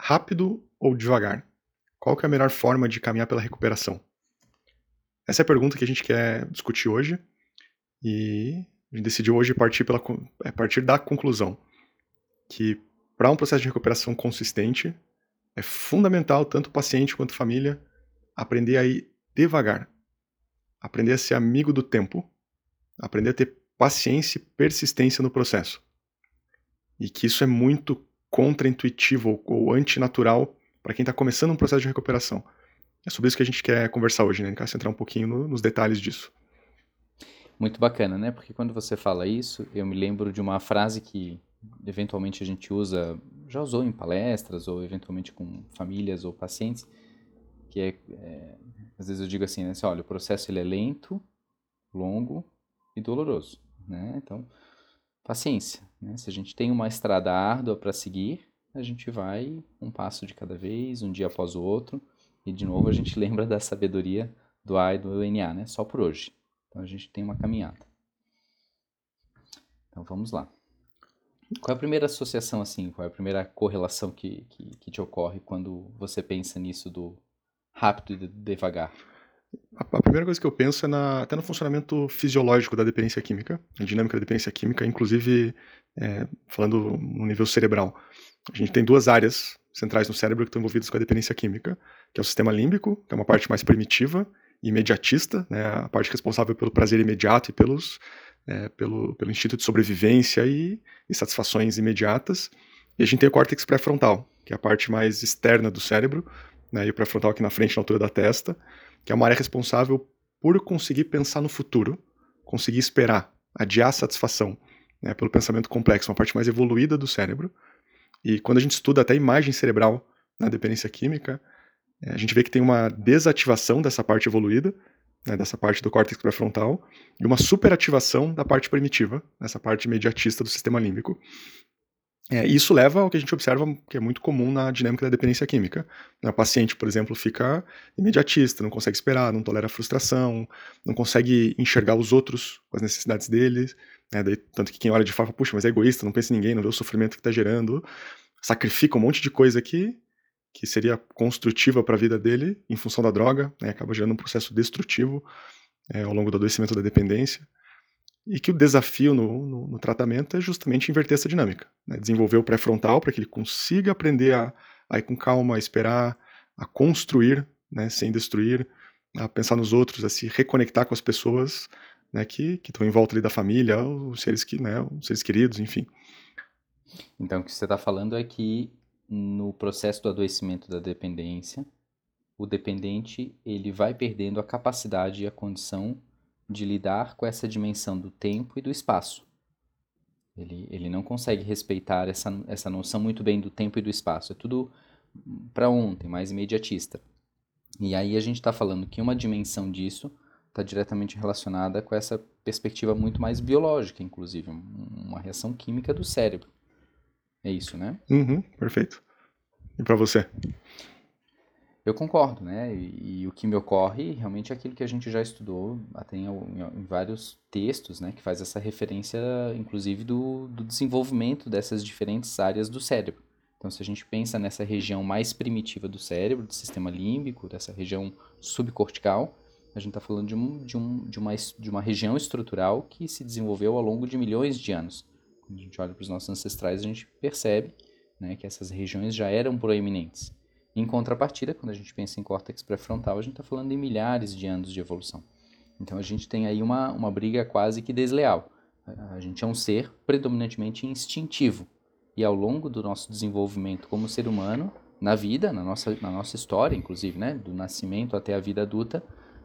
rápido ou devagar? Qual que é a melhor forma de caminhar pela recuperação? Essa é a pergunta que a gente quer discutir hoje e a gente decidiu hoje partir, pela, é, partir da conclusão que para um processo de recuperação consistente é fundamental tanto o paciente quanto a família aprender a ir devagar, aprender a ser amigo do tempo, aprender a ter paciência e persistência no processo. E que isso é muito contraintuitivo ou, antinatural para quem está começando um processo de recuperação. É sobre isso que a gente quer conversar hoje, né? Quer centrar um pouquinho no, nos detalhes disso. Muito bacana, né? Porque quando você fala isso, eu me lembro de uma frase que eventualmente a gente usa, já usou em palestras ou eventualmente com famílias ou pacientes, que é, é às vezes eu digo assim, né? Assim, olha, o processo ele é lento, longo e doloroso, né? Então, paciência, né? Se a gente tem uma estrada árdua para seguir, a gente vai um passo de cada vez, um dia após o outro, e de novo a gente lembra da sabedoria do A e do NA, né? Só por hoje. Então a gente tem uma caminhada. Então vamos lá. Qual é a primeira associação, assim? Qual é a primeira correlação que, que, que te ocorre quando você pensa nisso do rápido e devagar? A, primeira coisa que eu penso é na, até no funcionamento fisiológico da dependência química, a dinâmica da dependência química, inclusive é, falando no nível cerebral. A gente tem duas áreas centrais no cérebro que estão envolvidas com a dependência química, que é o sistema límbico, que é uma parte mais primitiva e imediatista, né, a parte responsável pelo prazer imediato e pelos, é, pelo, pelo instinto de sobrevivência e, e satisfações imediatas. E a gente tem o córtex pré-frontal, que é a parte mais externa do cérebro, né, e o pré-frontal aqui na frente, na altura da testa, que é uma área responsável por conseguir pensar no futuro, conseguir esperar, adiar a satisfação, né, pelo pensamento complexo, uma parte mais evoluída do cérebro, e quando a gente estuda até imagem cerebral na dependência química, é, a gente vê que tem uma desativação dessa parte evoluída, né, dessa parte do córtex pré-frontal, e uma superativação da parte primitiva, essa parte imediatista do sistema límbico. É, isso leva ao que a gente observa que é muito comum na dinâmica da dependência química. O paciente, por exemplo, fica imediatista, não consegue esperar, não tolera frustração, não consegue enxergar os outros as necessidades deles, né? Daí, tanto que quem olha de fora fala, puxa, mas é egoísta, não pensa em ninguém, não vê o sofrimento que está gerando, sacrifica um monte de coisa que, que seria construtiva para a vida dele em função da droga, né? acaba gerando um processo destrutivo é, ao longo do adoecimento da dependência. E que o desafio no, no, no tratamento é justamente inverter essa dinâmica, né? desenvolver o pré-frontal para que ele consiga aprender a, a ir com calma, a esperar, a construir, né? sem destruir, a pensar nos outros, a se reconectar com as pessoas né, que estão em volta ali da família, os seres, que, né, os seres queridos, enfim. Então, o que você está falando é que no processo do adoecimento da dependência, o dependente ele vai perdendo a capacidade e a condição de lidar com essa dimensão do tempo e do espaço. Ele, ele não consegue respeitar essa, essa noção muito bem do tempo e do espaço. É tudo para ontem, mais imediatista. E aí a gente está falando que uma dimensão disso está diretamente relacionada com essa perspectiva muito mais biológica, inclusive, uma reação química do cérebro. É isso, né? Uhum, perfeito. E para você? Eu concordo, né? E, e, o que me ocorre realmente é aquilo que a gente já estudou até em, em, em vários textos, né? Que faz essa referência, inclusive, do, do desenvolvimento dessas diferentes áreas do cérebro. Então, se a gente pensa nessa região mais primitiva do cérebro, do sistema límbico, dessa região subcortical, a gente está falando de, um, de, um, de, uma, de uma região estrutural que se desenvolveu ao longo de milhões de anos. Quando a gente olha para os nossos ancestrais, a gente percebe né, que essas regiões já eram proeminentes. Em contrapartida, quando a gente pensa em córtex pré-frontal, a gente está falando em milhares de anos de evolução. Então a gente tem aí uma, uma briga quase que desleal. A gente é um ser predominantemente instintivo. E ao longo do nosso desenvolvimento como ser humano, na vida, na nossa, na nossa história, inclusive, né, do nascimento até a vida adulta,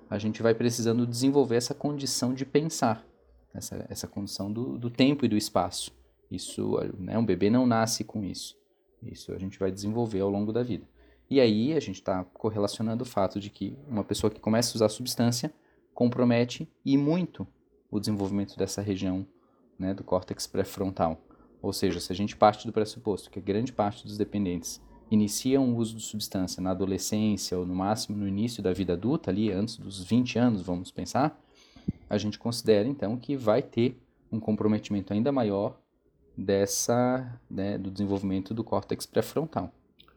a gente vai precisando desenvolver essa condição de pensar, essa, essa condição do, do tempo e do espaço. Isso, né, um bebê não nasce com isso. Isso a gente vai desenvolver ao longo da vida. E aí a gente está correlacionando o fato de que uma pessoa que começa a usar substância compromete e muito o desenvolvimento dessa região né, do córtex pré-frontal. Ou seja, se a gente parte do pressuposto que a grande parte dos dependentes iniciam o uso de substância na adolescência ou no máximo no início da vida adulta, ali antes dos 20 anos, vamos pensar, a gente considera então que vai ter um comprometimento ainda maior dessa né, do desenvolvimento do córtex pré-frontal.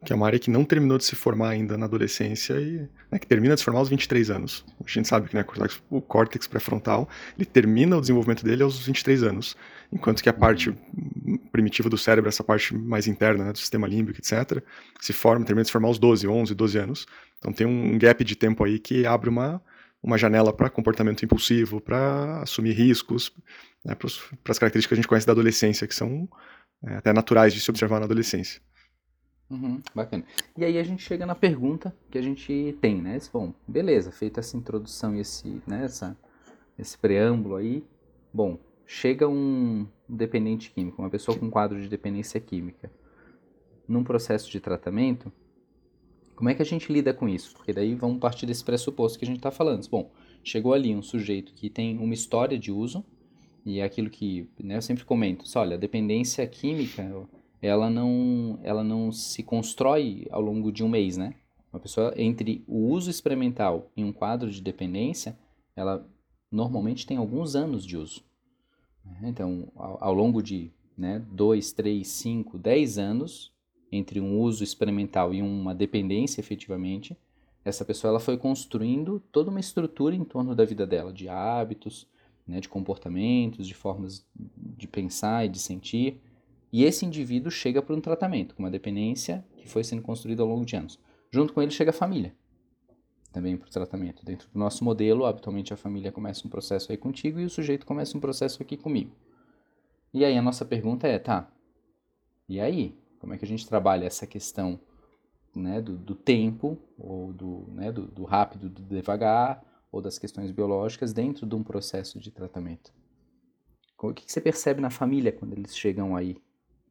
Que é uma área que não terminou de se formar ainda na adolescência e né, que termina de se formar aos 23 anos. A gente sabe que né, o córtex pré-frontal ele termina o desenvolvimento dele aos 23 anos, enquanto que a parte primitiva do cérebro, essa parte mais interna né, do sistema límbico, etc., se forma, termina de se formar aos 12, 11, 12 anos. Então tem um gap de tempo aí que abre uma, uma janela para comportamento impulsivo, para assumir riscos, né, para as características que a gente conhece da adolescência, que são é, até naturais de se observar na adolescência. Uhum, bacana. E aí a gente chega na pergunta que a gente tem, né? Bom, beleza, feita essa introdução e esse, né, essa, esse preâmbulo aí, bom, chega um dependente químico, uma pessoa com quadro de dependência química, num processo de tratamento, como é que a gente lida com isso? Porque daí vamos partir desse pressuposto que a gente está falando. Bom, chegou ali um sujeito que tem uma história de uso, e é aquilo que né, eu sempre comento, olha, dependência química ela não, ela não se constrói ao longo de um mês, né? Uma pessoa entre o uso experimental e um quadro de dependência, ela normalmente tem alguns anos de uso. Então, ao, ao longo de né, dois, três, cinco, dez anos, entre um uso experimental e uma dependência efetivamente, essa pessoa ela foi construindo toda uma estrutura em torno da vida dela, de hábitos, né, de comportamentos, de formas de pensar e de sentir, e esse indivíduo chega para um tratamento, com uma dependência que foi sendo construída ao longo de anos. Junto com ele chega a família, também para o tratamento. Dentro do nosso modelo, habitualmente a família começa um processo aí contigo e o sujeito começa um processo aqui comigo. E aí a nossa pergunta é, tá, e aí? Como é que a gente trabalha essa questão né, do, do tempo, ou do, né, do, do rápido, do devagar, ou das questões biológicas dentro de um processo de tratamento? O que, que você percebe na família quando eles chegam aí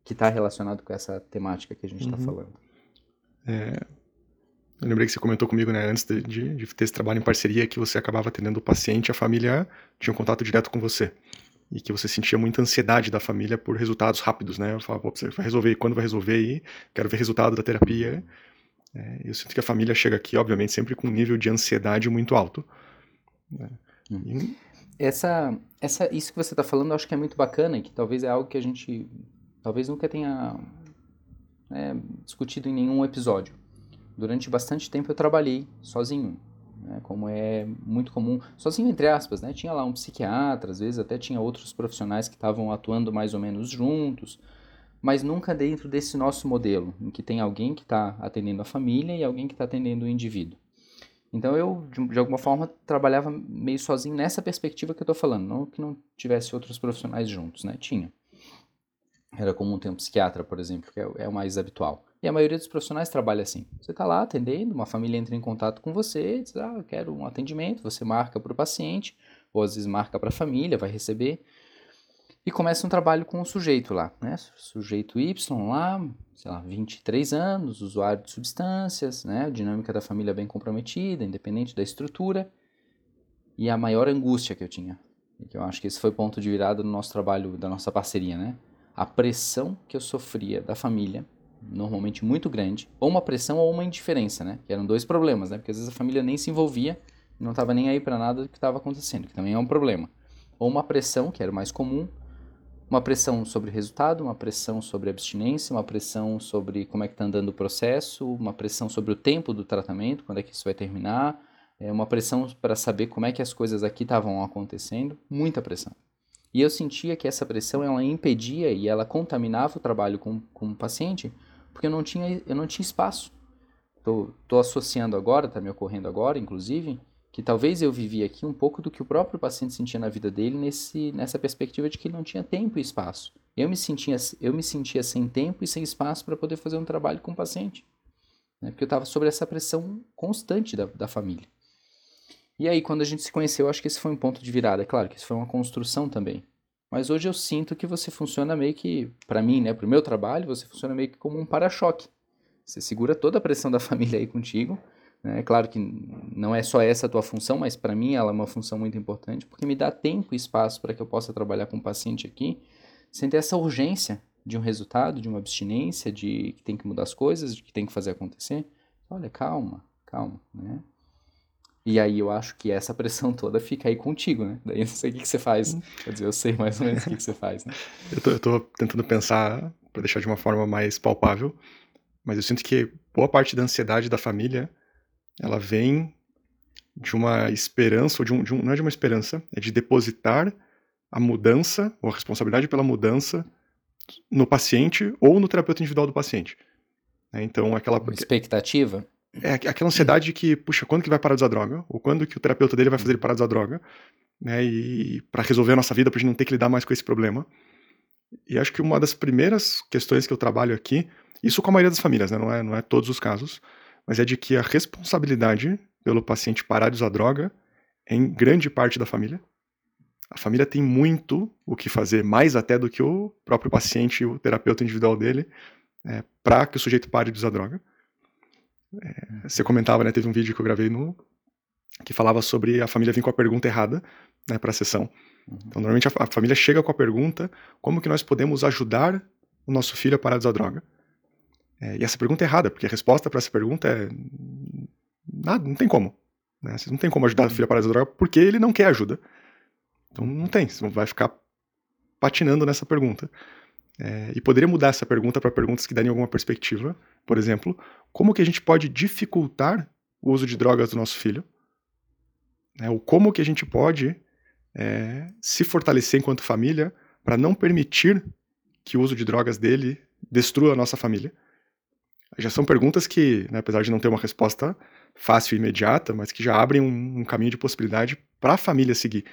que está relacionado com essa temática que a gente está uhum. falando. É, eu lembrei que você comentou comigo, né, antes de, de, de, ter esse trabalho em parceria, que você acabava atendendo o paciente, a família tinha um contato direto com você. E que você sentia muita ansiedade da família por resultados rápidos, né? Eu falava, você vai resolver, quando vai resolver aí? Quero ver resultado da terapia. É, eu sinto que a família chega aqui, obviamente, sempre com um nível de ansiedade muito alto. Né? Hum. E... Essa, essa, isso que você está falando, eu acho que é muito bacana e que talvez é algo que a gente talvez nunca tenha é, discutido em nenhum episódio. Durante bastante tempo eu trabalhei sozinho, né, como é muito comum, sozinho entre aspas, né, tinha lá um psiquiatra, às vezes até tinha outros profissionais que estavam atuando mais ou menos juntos, mas nunca dentro desse nosso modelo, em que tem alguém que está atendendo a família e alguém que está atendendo o indivíduo. Então eu, de, de, alguma forma, trabalhava meio sozinho nessa perspectiva que eu estou falando, não que não tivesse outros profissionais juntos, né? Tinha. Era comum ter um psiquiatra, por exemplo, que é, é o mais habitual. E a maioria dos profissionais trabalha assim. Você está lá atendendo, uma família entra em contato com você, diz, ah, eu quero um atendimento, você marca para o paciente, ou às vezes marca para a família, vai receber, e começa um trabalho com o sujeito lá, né? Sujeito Y lá, sei lá, 23 anos, usuário de substâncias, né? Dinâmica da família bem comprometida, independente da estrutura. E a maior angústia que eu tinha, que eu acho que esse foi o ponto de virada no nosso trabalho, da nossa parceria, né? A pressão que eu sofria da família, normalmente muito grande, ou uma pressão ou uma indiferença, né? Que eram dois problemas, né? Porque às vezes a família nem se envolvia, não estava nem aí para nada do que estava acontecendo, que também é um problema. Ou uma pressão, que era o mais comum, uma pressão sobre resultado, uma pressão sobre abstinência, uma pressão sobre como é que está andando o processo, uma pressão sobre o tempo do tratamento, quando é que isso vai terminar, é uma pressão para saber como é que as coisas aqui estavam acontecendo, muita pressão. E eu sentia que essa pressão ela impedia e ela contaminava o trabalho com, com o paciente, porque eu não tinha, eu não tinha espaço. Estou associando agora, está me ocorrendo agora, inclusive, que talvez eu vivia aqui um pouco do que o próprio paciente sentia na vida dele nesse, nessa perspectiva de que ele não tinha tempo e espaço. Eu me sentia, eu me sentia sem tempo e sem espaço para poder fazer um trabalho com o paciente. Né? Porque eu estava sob essa pressão constante da, da família. E aí, quando a gente se conheceu, acho que esse foi um ponto de virada. É claro que isso foi uma construção também. Mas hoje eu sinto que você funciona meio que, para mim, né, pro meu trabalho, você funciona meio que como um para-choque. Você segura toda a pressão da família aí contigo. Né? É claro que não é só essa a tua função, mas para mim ela é uma função muito importante, porque me dá tempo e espaço para que eu possa trabalhar com o paciente aqui, sem ter essa urgência de um resultado, de uma abstinência, de que tem que mudar as coisas, de que tem que fazer acontecer. Olha, calma, calma, né? E aí eu acho que essa pressão toda fica aí contigo, né? Daí eu não sei o que, que você faz. Quer dizer, eu sei mais ou menos o que, que você faz, né? Eu tô, eu tô tentando pensar para deixar de uma forma mais palpável, mas eu sinto que boa parte da ansiedade da família, ela vem de uma esperança, ou de um, de um, não é de uma esperança, é de depositar a mudança, ou a responsabilidade pela mudança no paciente ou no terapeuta individual do paciente. É, então, aquela... Uma expectativa? É aquela ansiedade de que, puxa, quando que vai parar de usar droga? Ou quando que o terapeuta dele vai fazer ele parar de usar droga? Né, e para resolver a nossa vida, para a gente não ter que lidar mais com esse problema. E acho que uma das primeiras questões que eu trabalho aqui, isso com a maioria das famílias, né, não, é, não é todos os casos, mas é de que a responsabilidade pelo paciente parar de usar droga é em grande parte da família. A família tem muito o que fazer, mais até do que o próprio paciente o terapeuta individual dele, é, para que o sujeito pare de usar droga. É, você comentava, né? Teve um vídeo que eu gravei no que falava sobre a família vir com a pergunta errada né, para a sessão. Uhum. Então, normalmente a, a, família chega com a pergunta: como que nós podemos ajudar o nosso filho a parar de usar droga? É, e essa pergunta é errada, porque a resposta para essa pergunta é nada, não tem como. Né? Você não tem como ajudar o filho a parar de usar droga porque ele não quer ajuda. Então não tem, você vai ficar patinando nessa pergunta. É, e poderia mudar essa pergunta para perguntas que darem alguma perspectiva. Por exemplo, como que a gente pode dificultar o uso de drogas do nosso filho? É, ou como que a gente pode é, se fortalecer enquanto família para não permitir que o uso de drogas dele destrua a nossa família? Já são perguntas que, né, apesar de não ter uma resposta fácil e imediata, mas que já abrem um, um caminho de possibilidade para a família seguir.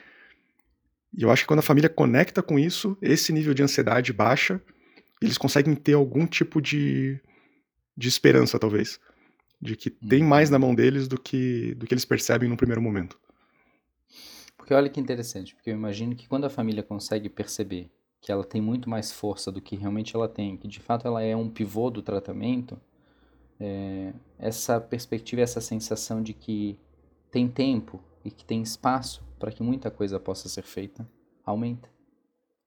E eu acho que quando a família conecta com isso, esse nível de ansiedade baixa, eles conseguem ter algum tipo de, de esperança, talvez. De que tem uhum. mais na mão deles do que, do que eles percebem no primeiro momento. Porque olha que interessante, porque eu imagino que quando a família consegue perceber que ela tem muito mais força do que realmente ela tem, que de fato ela é um pivô do tratamento, é, essa perspectiva, essa sensação de que tem tempo e que tem espaço para que muita coisa possa ser feita, aumenta.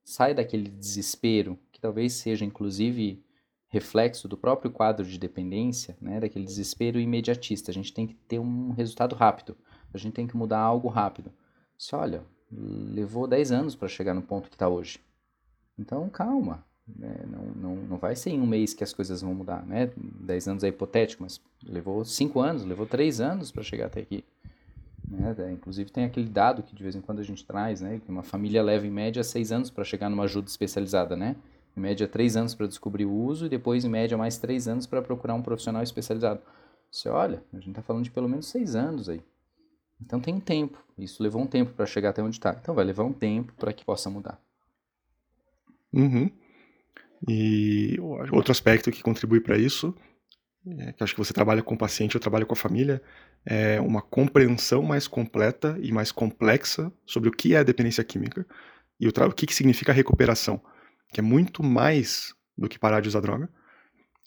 Sai daquele desespero, que talvez seja inclusive reflexo do próprio quadro de dependência, né, daquele desespero imediatista. A gente tem que ter um resultado rápido, a gente tem que mudar algo rápido. Se olha, levou 10 anos para chegar no ponto que está hoje. Então, calma. Né? Não, não, não vai ser em um mês que as coisas vão mudar. Né? 10 anos é hipotético, mas levou 5 anos, levou 3 anos para chegar até aqui. Né? É, inclusive tem aquele dado que de vez em quando a gente traz, né? que uma família leva em média seis anos para chegar numa ajuda especializada, né? Em média três anos para descobrir o uso e depois em média mais três anos para procurar um profissional especializado. Você olha, a gente está falando de pelo menos seis anos aí. Então tem um tempo. Isso levou um tempo para chegar até onde está. Então vai levar um tempo para que possa mudar. Uhum. E outro aspecto que contribui para isso é, que acho que você trabalha com o paciente, eu trabalho com a família, é uma compreensão mais completa e mais complexa sobre o que é a dependência química e o, o que, que significa recuperação, que é muito mais do que parar de usar droga.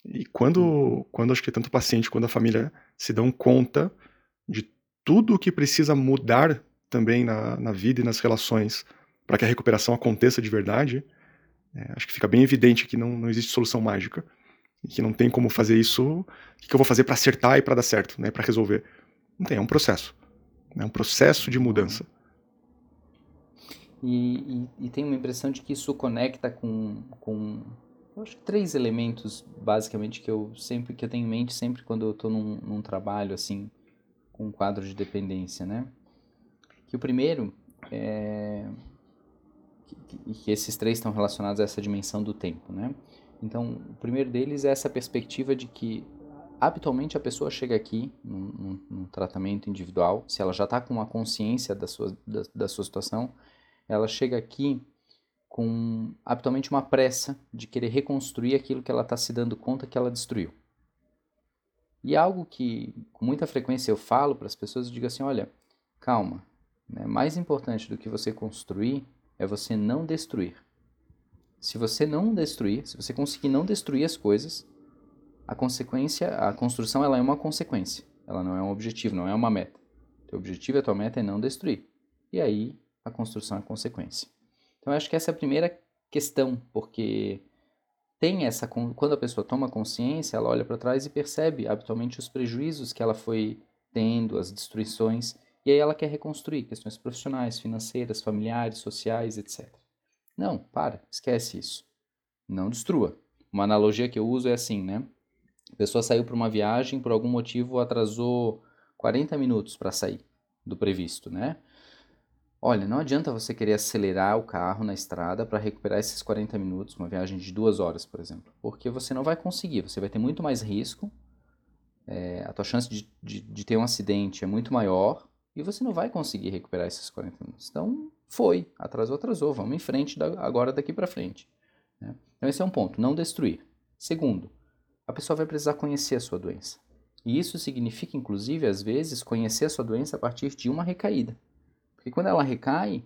E quando, quando acho que tanto o paciente quanto a família se dão conta de tudo o que precisa mudar também na, na vida e nas relações para que a recuperação aconteça de verdade, é, acho que fica bem evidente que não, não existe solução mágica e que não tem como fazer isso. O que eu vou fazer para acertar e para dar certo, né? Para resolver? Não tem, é um processo. É um processo de mudança. E, e, e tem uma impressão de que isso conecta com, com eu acho que três elementos basicamente que eu sempre que eu tenho em mente sempre quando eu estou num, num, trabalho assim com um quadro de dependência, né? Que o primeiro é que, que esses três estão relacionados a essa dimensão do tempo, né? Então, o primeiro deles é essa perspectiva de que habitualmente a pessoa chega aqui num, num, num tratamento individual, se ela já está com uma consciência da sua, da, da sua situação, ela chega aqui com habitualmente uma pressa de querer reconstruir aquilo que ela está se dando conta que ela destruiu. E algo que com muita frequência eu falo para as pessoas, eu digo assim, olha, calma, né? mais importante do que você construir é você não destruir. Se você não destruir, se você conseguir não destruir as coisas, a consequência, a construção ela é uma consequência. Ela não é um objetivo, não é uma meta. Teu objetivo a tua meta é não destruir. E aí a construção é consequência. Então eu acho que essa é a primeira questão, porque tem essa quando a pessoa toma consciência, ela olha para trás e percebe habitualmente os prejuízos que ela foi tendo, as destruições, e aí ela quer reconstruir questões profissionais, financeiras, familiares, sociais, etc. Não, para, esquece isso. Não destrua. Uma analogia que eu uso é assim, né? A pessoa saiu para uma viagem, por algum motivo atrasou 40 minutos para sair do previsto, né? Olha, não adianta você querer acelerar o carro na estrada para recuperar esses 40 minutos, uma viagem de duas horas, por exemplo, porque você não vai conseguir, você vai ter muito mais risco, é, a tua chance de, de, de, ter um acidente é muito maior e você não vai conseguir recuperar esses 40 minutos. Então, foi, atrasou, atrasou, vamos em frente agora daqui para frente. Né? Então, esse é um ponto, não destruir. Segundo, a pessoa vai precisar conhecer a sua doença. E isso significa, inclusive, às vezes, conhecer a sua doença a partir de uma recaída. Porque quando ela recai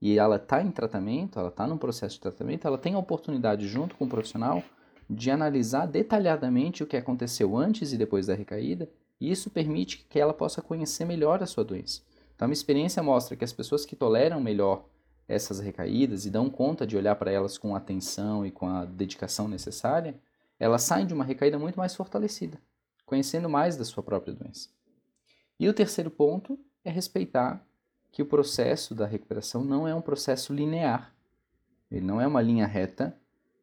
e ela está em tratamento, ela está num processo de tratamento, ela tem a oportunidade, junto com o profissional, de analisar detalhadamente o que aconteceu antes e depois da recaída, e isso permite que ela possa conhecer melhor a sua doença. Então, a minha experiência mostra que as pessoas que toleram melhor essas recaídas e dão conta de olhar para elas com atenção e com a dedicação necessária, elas saem de uma recaída muito mais fortalecida, conhecendo mais da sua própria doença. E o terceiro ponto é respeitar que o processo da recuperação não é um processo linear. Ele não é uma linha reta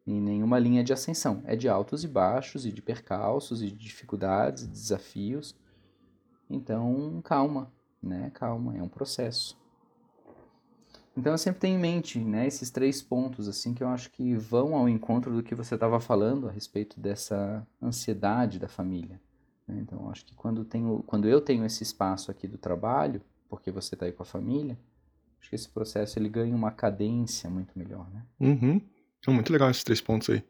e nenhuma linha de ascensão. É de altos e baixos, e de percalços, e de dificuldades, e desafios. Então, calma, né? Calma, é um processo. Então eu sempre tenho em mente, né, esses três pontos assim que eu acho que vão ao encontro do que você estava falando a respeito dessa ansiedade da família. Né? Então eu acho que quando tenho, quando eu tenho esse espaço aqui do trabalho, porque você está aí com a família, acho que esse processo ele ganha uma cadência muito melhor, né? Uhum. É muito legal esses três pontos aí.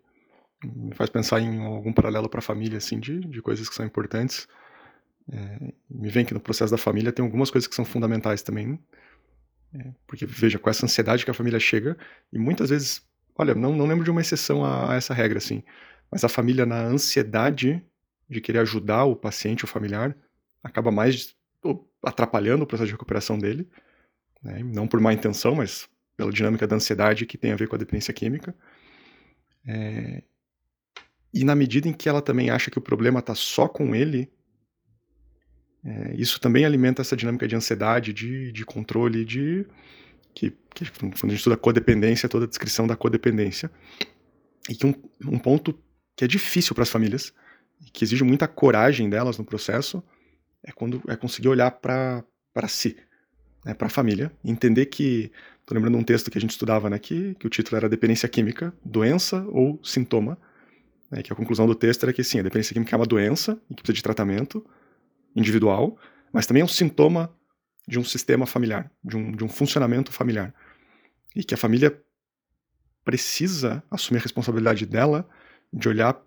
Me faz pensar em algum paralelo para a família, assim, de, de coisas que são importantes. É, me vem que no processo da família tem algumas coisas que são fundamentais também. Né? Porque, veja, com essa ansiedade que a família chega, e muitas vezes, olha, não, não lembro de uma exceção a, a essa regra, assim, mas a família, na ansiedade de querer ajudar o paciente, o familiar, acaba mais atrapalhando o processo de recuperação dele, né? não por má intenção, mas pela dinâmica da ansiedade que tem a ver com a dependência química. É... E na medida em que ela também acha que o problema está só com ele, é, isso também alimenta essa dinâmica de ansiedade, de, de controle, de que, que quando a gente estuda codependência, toda a descrição da codependência. E que um, um ponto que é difícil para as famílias, que exige muita coragem delas no processo, é quando é conseguir olhar para si, né, para a família, entender que Tô lembrando um texto que a gente estudava, né, que, que o título era Dependência Química, Doença ou Sintoma, né, que a conclusão do texto era que sim, a dependência química é uma doença e que precisa de tratamento individual, mas também é um sintoma de um sistema familiar, de um, de um funcionamento familiar. E que a família precisa assumir a responsabilidade dela de olhar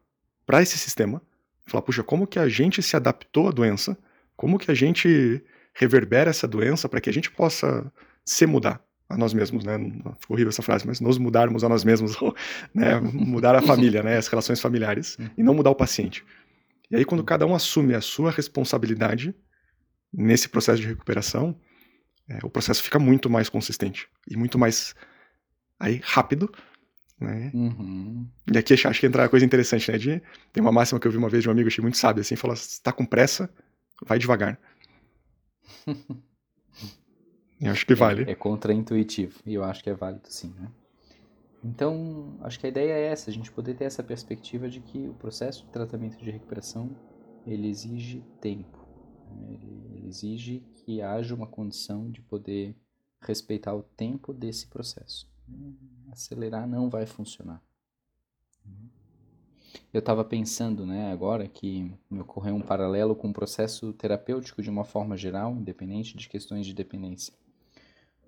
para esse sistema e falar, puxa, como que a gente se adaptou à doença, como que a gente reverbera essa doença para que a gente possa se mudar, a nós mesmos, né? Ficou horrível essa frase, mas nos mudarmos a nós mesmos, né? Mudar a família, né? As relações familiares e não mudar o paciente. E aí quando cada um assume a sua responsabilidade nesse processo de recuperação, é, o processo fica muito mais consistente e muito mais aí rápido, né? Uhum. E aqui acho que entra uma coisa interessante, né? De, tem uma máxima que eu vi uma vez de um amigo, achei muito sábio, assim, falou: se tá com pressa, vai devagar. Eu acho que vale. É, é contraintuitivo, e eu acho que é válido sim, né? Então, acho que a ideia é essa, a gente poder ter essa perspectiva de que o processo de tratamento de recuperação, ele exige tempo. Né? Ele, exige que haja uma condição de poder respeitar o tempo desse processo. Acelerar não vai funcionar. Eu estava pensando, né, agora que me ocorreu um paralelo com o processo terapêutico de uma forma geral, independente de questões de dependência.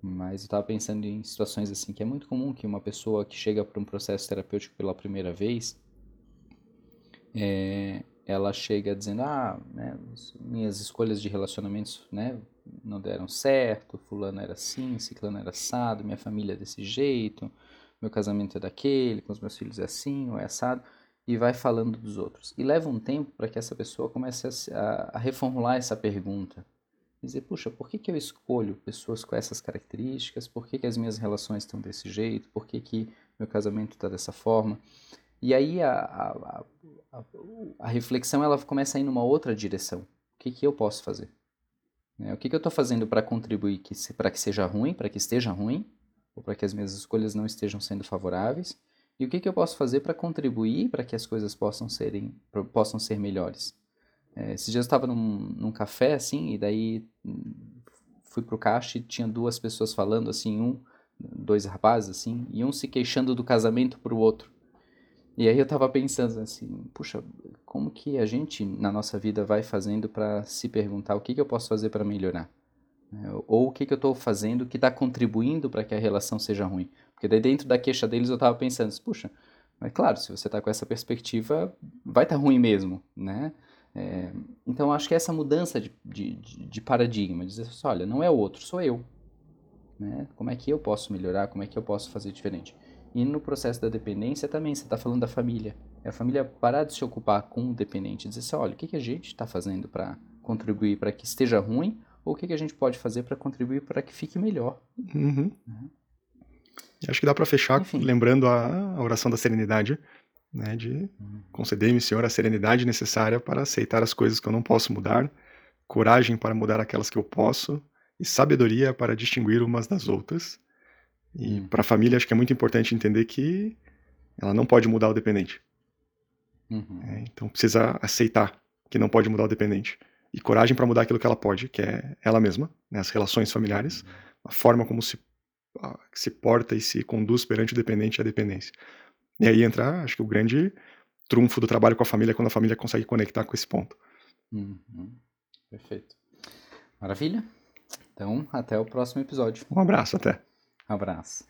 Mas eu estava pensando em situações assim que é muito comum que uma pessoa que chega para um processo terapêutico pela primeira vez, é, ela chega dizendo, ah, né, minhas escolhas de relacionamentos, né, não deram certo, fulano era assim, ciclano era assado, minha família é desse jeito, meu casamento é daquele, com os meus filhos é assim, ou é assado, e vai falando dos outros. E leva um tempo para que essa pessoa comece a, a, a reformular essa pergunta, dizer, puxa, por que, que eu escolho pessoas com essas características? Por que, que as minhas relações estão desse jeito? Por que, que meu casamento está dessa forma? E aí a, a, a, a, reflexão ela começa a ir numa outra direção. O que, que eu posso fazer? Né? O que, que eu estou fazendo para contribuir para que seja ruim, para que esteja ruim, ou para que as minhas escolhas não estejam sendo favoráveis? E o que, que eu posso fazer para contribuir para que as coisas possam, serem, possam ser melhores? É, esses dias eu estava num, num café, assim, e daí fui pro caixa e tinha duas pessoas falando, assim, um, dois rapazes, assim, e um se queixando do casamento pro outro. E aí eu tava pensando assim, puxa, como que a gente na nossa vida vai fazendo para se perguntar o que, que eu posso fazer para melhorar? É, ou o que, que eu estou fazendo que está contribuindo para que a relação seja ruim? Porque daí dentro da queixa deles eu tava pensando, puxa, mas claro, se você está com essa perspectiva, vai estar tá ruim mesmo, né? É, então acho que essa mudança de, de, de paradigma, dizer assim, olha, não é o outro, sou eu. Né? Como é que eu posso melhorar? Como é que eu posso fazer diferente? E no processo da dependência também, você está falando da família. É a família parar de se ocupar com o dependente, dizer assim, olha, o que, que a gente está fazendo para contribuir para que esteja ruim, ou o que, que a gente pode fazer para contribuir para que fique melhor. Uhum. Uhum. Acho que dá para fechar Enfim. lembrando a, a, oração da serenidade, né, de uhum. conceder-me, Senhor, a serenidade necessária para aceitar as coisas que eu não posso mudar, coragem para mudar aquelas que eu posso, e sabedoria para distinguir umas das outras e hum. para a família, acho que é muito importante entender que ela não pode mudar o dependente. Uhum. É, então precisa aceitar que não pode mudar o dependente. E coragem para mudar aquilo que ela pode, que é ela mesma, né, as relações familiares, uhum. a forma como se, se porta e se conduz perante o dependente e a dependência. E aí entra, acho que o grande trunfo do trabalho com a família é quando a família consegue conectar com esse ponto. Uhum. Perfeito. Maravilha. Então, até o próximo episódio. Um abraço, até. Abraço.